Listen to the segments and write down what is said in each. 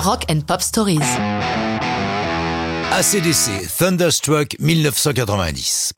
Rock and Pop Stories. ACDC Thunderstruck 1990.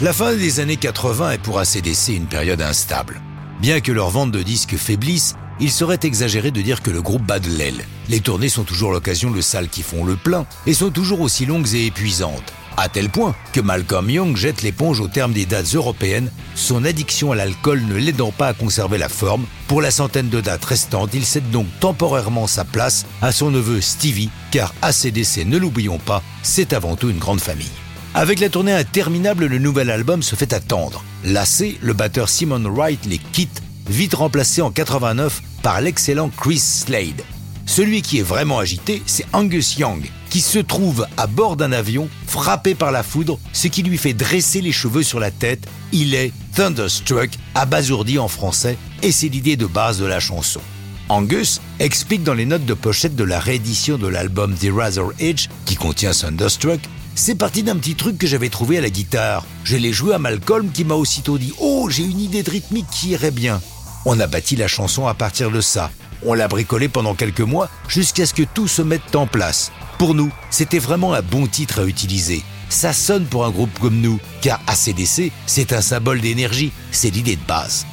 La fin des années 80 est pour ACDC une période instable. Bien que leur vente de disques faiblisse, il serait exagéré de dire que le groupe bat de l'aile. Les tournées sont toujours l'occasion de salles qui font le plein et sont toujours aussi longues et épuisantes. À tel point que Malcolm Young jette l'éponge au terme des dates européennes, son addiction à l'alcool ne l'aidant pas à conserver la forme. Pour la centaine de dates restantes, il cède donc temporairement sa place à son neveu Stevie, car ACDC, ne l'oublions pas, c'est avant tout une grande famille. Avec la tournée interminable, le nouvel album se fait attendre. Lassé, le batteur Simon Wright les quitte, vite remplacé en 89 par l'excellent Chris Slade. Celui qui est vraiment agité, c'est Angus Young, qui se trouve à bord d'un avion, frappé par la foudre, ce qui lui fait dresser les cheveux sur la tête. Il est Thunderstruck, abasourdi en français, et c'est l'idée de base de la chanson. Angus explique dans les notes de pochette de la réédition de l'album The Razor Edge, qui contient Thunderstruck, c'est parti d'un petit truc que j'avais trouvé à la guitare. Je l'ai joué à Malcolm qui m'a aussitôt dit Oh, j'ai une idée de rythmique qui irait bien. On a bâti la chanson à partir de ça. On l'a bricolé pendant quelques mois jusqu'à ce que tout se mette en place. Pour nous, c'était vraiment un bon titre à utiliser. Ça sonne pour un groupe comme nous, car ACDC, c'est un symbole d'énergie, c'est l'idée de base.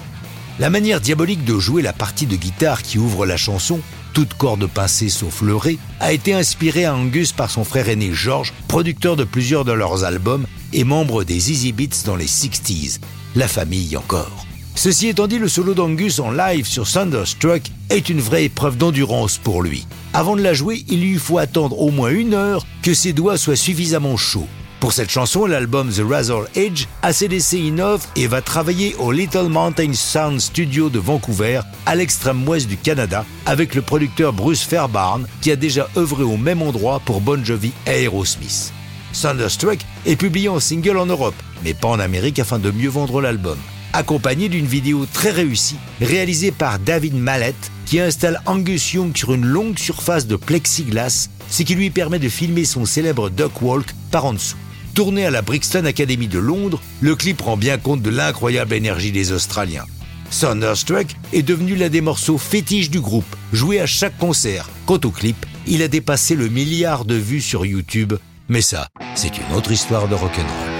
La manière diabolique de jouer la partie de guitare qui ouvre la chanson, toute corde pincée sauf le ré, a été inspirée à Angus par son frère aîné George, producteur de plusieurs de leurs albums et membre des Easy Beats dans les 60s. La famille encore. Ceci étant dit, le solo d'Angus en live sur Thunderstruck est une vraie épreuve d'endurance pour lui. Avant de la jouer, il lui faut attendre au moins une heure que ses doigts soient suffisamment chauds. Pour cette chanson, l'album The Razor Edge, ACDC innove et va travailler au Little Mountain Sound Studio de Vancouver, à l'extrême ouest du Canada, avec le producteur Bruce Fairbairn, qui a déjà œuvré au même endroit pour Bon Jovi et Aerosmith. Thunderstruck est publié en single en Europe, mais pas en Amérique afin de mieux vendre l'album accompagné d'une vidéo très réussie réalisée par David Mallet qui installe Angus Young sur une longue surface de plexiglas, ce qui lui permet de filmer son célèbre duck walk par en dessous. Tourné à la Brixton Academy de Londres, le clip rend bien compte de l'incroyable énergie des Australiens. Thunderstruck est devenu l'un des morceaux fétiches du groupe, joué à chaque concert. Quant au clip, il a dépassé le milliard de vues sur YouTube, mais ça, c'est une autre histoire de rock'n'roll.